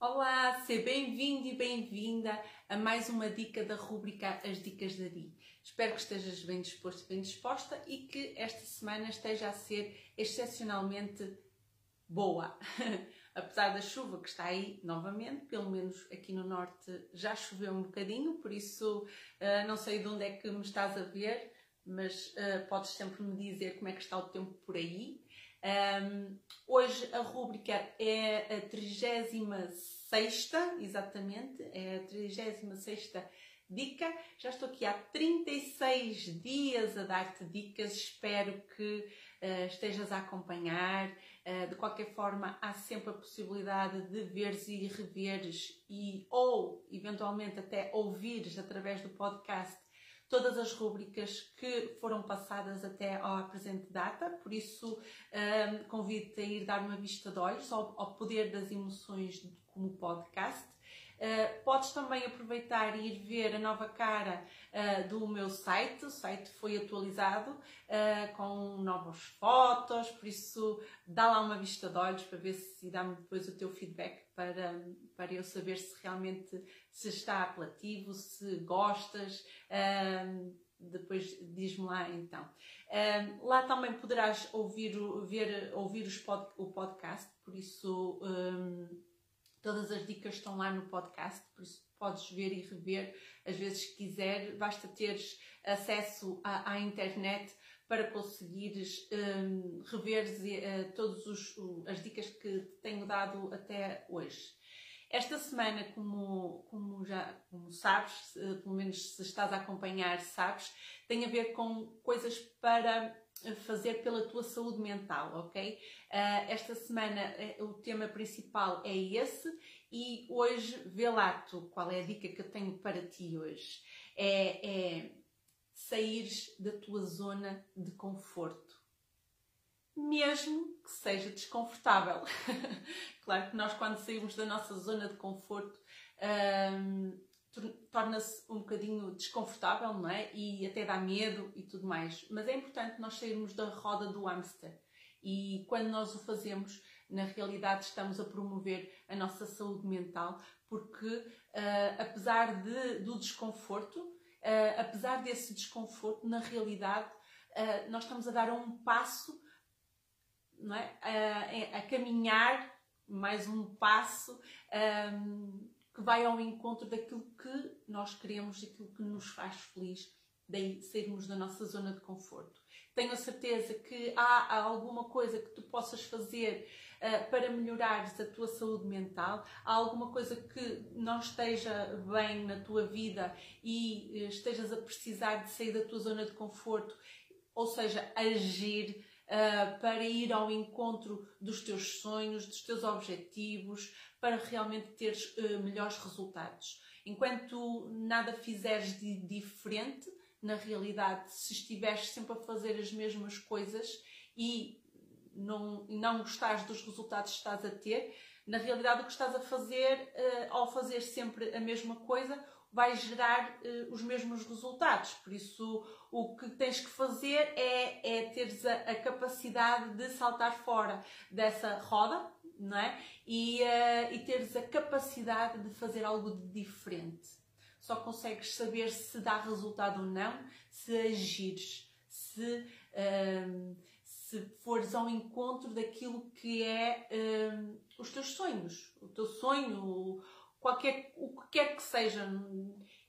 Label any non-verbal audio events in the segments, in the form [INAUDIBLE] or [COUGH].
Olá, seja bem-vindo e bem-vinda a mais uma dica da rúbrica As Dicas da Di. Espero que estejas bem disposto e bem disposta e que esta semana esteja a ser excepcionalmente boa. [LAUGHS] Apesar da chuva que está aí novamente, pelo menos aqui no norte já choveu um bocadinho, por isso uh, não sei de onde é que me estás a ver, mas uh, podes sempre me dizer como é que está o tempo por aí. Hoje a rúbrica é a 36, exatamente, é a 36 dica. Já estou aqui há 36 dias a dar-te dicas, espero que uh, estejas a acompanhar. Uh, de qualquer forma, há sempre a possibilidade de veres e reveres e ou eventualmente até ouvires através do podcast todas as rúbricas que foram passadas até à presente data, por isso um, convido-te a ir dar uma vista de olhos ao, ao poder das emoções como podcast. Uh, podes também aproveitar e ir ver a nova cara uh, do meu site. O site foi atualizado uh, com novas fotos, por isso dá lá uma vista de olhos para ver se dá-me depois o teu feedback para, para eu saber se realmente se está apelativo, se gostas. depois diz-me lá então. lá também poderás ouvir, ver, ouvir pod, o podcast, por isso um, todas as dicas estão lá no podcast, por isso podes ver e rever às vezes que quiser, basta teres acesso à, à internet para conseguires um, rever uh, todas as dicas que tenho dado até hoje. Esta semana, como, como já como sabes, pelo menos se estás a acompanhar, sabes, tem a ver com coisas para fazer pela tua saúde mental, ok? Uh, esta semana uh, o tema principal é esse e hoje vê lá tu qual é a dica que eu tenho para ti hoje. É, é saíres da tua zona de conforto. Mesmo que seja desconfortável. [LAUGHS] claro que nós, quando saímos da nossa zona de conforto, hum, torna-se um bocadinho desconfortável, não é? E até dá medo e tudo mais. Mas é importante nós sairmos da roda do hamster. E quando nós o fazemos, na realidade estamos a promover a nossa saúde mental, porque uh, apesar de, do desconforto, uh, apesar desse desconforto, na realidade, uh, nós estamos a dar um passo, não é? a caminhar mais um passo um, que vai ao encontro daquilo que nós queremos, daquilo que nos faz feliz, daí sairmos da nossa zona de conforto. Tenho a certeza que há alguma coisa que tu possas fazer uh, para melhorares a tua saúde mental, há alguma coisa que não esteja bem na tua vida e uh, estejas a precisar de sair da tua zona de conforto, ou seja, agir uh, para ir ao encontro dos teus sonhos, dos teus objetivos, para realmente teres melhores resultados. Enquanto nada fizeres de diferente, na realidade, se estiveres sempre a fazer as mesmas coisas e não, não gostares dos resultados que estás a ter, na realidade o que estás a fazer, uh, ao fazer sempre a mesma coisa, vai gerar uh, os mesmos resultados. Por isso, o que tens que fazer é, é teres a, a capacidade de saltar fora dessa roda, não é? E, uh, e teres a capacidade de fazer algo de diferente. Só consegues saber se dá resultado ou não se agires, se se fores ao encontro daquilo que é um, os teus sonhos, o teu sonho, qualquer, o que quer que seja,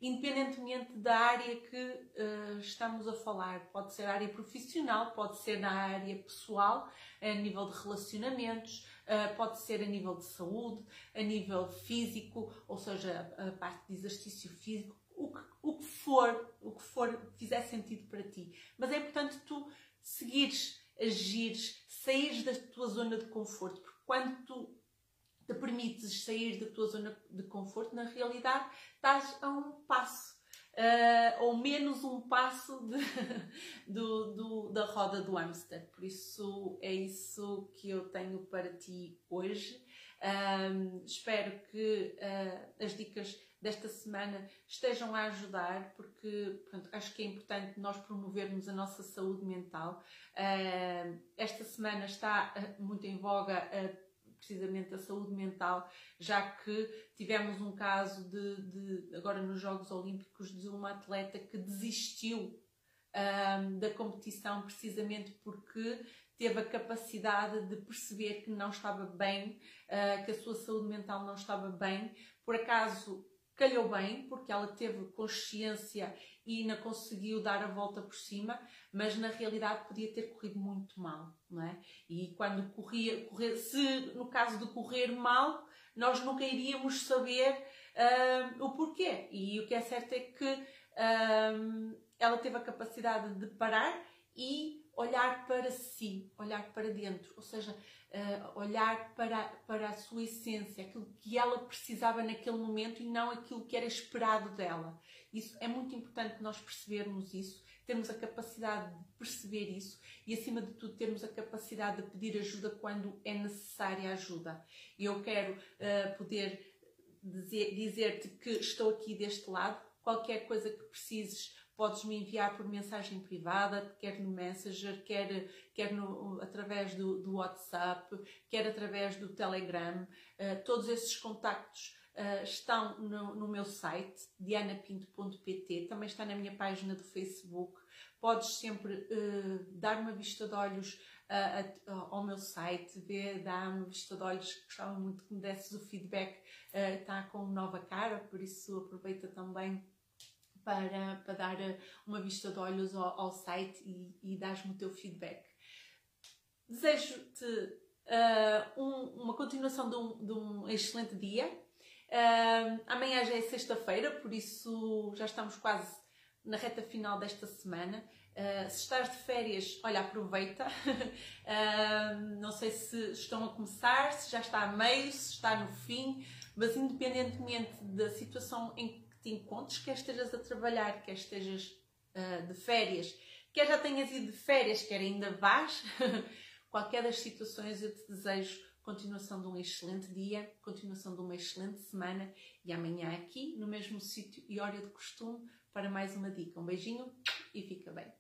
independentemente da área que uh, estamos a falar. Pode ser área profissional, pode ser na área pessoal, a nível de relacionamentos, uh, pode ser a nível de saúde, a nível físico, ou seja, a parte de exercício físico, o que, o que for, o que for fizer sentido para ti. Mas é importante tu seguires agires, saíres da tua zona de conforto, porque quando tu te permites sair da tua zona de conforto, na realidade estás a um passo. Uh, ou menos um passo de, [LAUGHS] do, do, da roda do hamster. Por isso é isso que eu tenho para ti hoje. Um, espero que uh, as dicas desta semana estejam a ajudar, porque pronto, acho que é importante nós promovermos a nossa saúde mental. Uh, esta semana está uh, muito em voga a precisamente da saúde mental, já que tivemos um caso de, de agora nos Jogos Olímpicos de uma atleta que desistiu um, da competição precisamente porque teve a capacidade de perceber que não estava bem, uh, que a sua saúde mental não estava bem. Por acaso calhou bem, porque ela teve consciência e ainda conseguiu dar a volta por cima, mas na realidade podia ter corrido muito mal, não é? E quando corria, correr, se no caso de correr mal, nós nunca iríamos saber uh, o porquê. E o que é certo é que uh, ela teve a capacidade de parar e olhar para si, olhar para dentro, ou seja, uh, olhar para, para a sua essência, aquilo que ela precisava naquele momento e não aquilo que era esperado dela. Isso é muito importante nós percebermos isso, termos a capacidade de perceber isso e, acima de tudo, termos a capacidade de pedir ajuda quando é necessária ajuda. E eu quero uh, poder dizer-te dizer que estou aqui deste lado, qualquer coisa que precises podes me enviar por mensagem privada, quer no Messenger, quer, quer no, através do, do WhatsApp, quer através do Telegram. Uh, todos esses contactos uh, estão no, no, meu site, dianapinto.pt, também está na minha página do Facebook. Podes sempre uh, dar uma vista de olhos ao meu site, ver, dar uma vista de olhos, gostava muito que me desses o feedback, está com nova cara, por isso aproveita também para, para dar eh, uma vista de olhos ao, ao site e, e dar-me o teu feedback. Desejo-te uh, um, uma continuação de um, de um excelente dia. Uh, amanhã já é sexta-feira, por isso já estamos quase na reta final desta semana. Uh, se estás de férias, olha, aproveita. uh, [LAUGHS] não sei se estão a começar, se já está a meio, se está no fim, mas independentemente da situação em te encontres, quer estejas a trabalhar, quer estejas uh, de férias, quer já tenhas ido de férias, quer ainda vás, [LAUGHS] qualquer das situações eu te desejo continuação de um excelente dia, continuação de uma excelente semana e amanhã aqui no mesmo sítio e hora de costume para mais uma dica. Um beijinho e fica bem.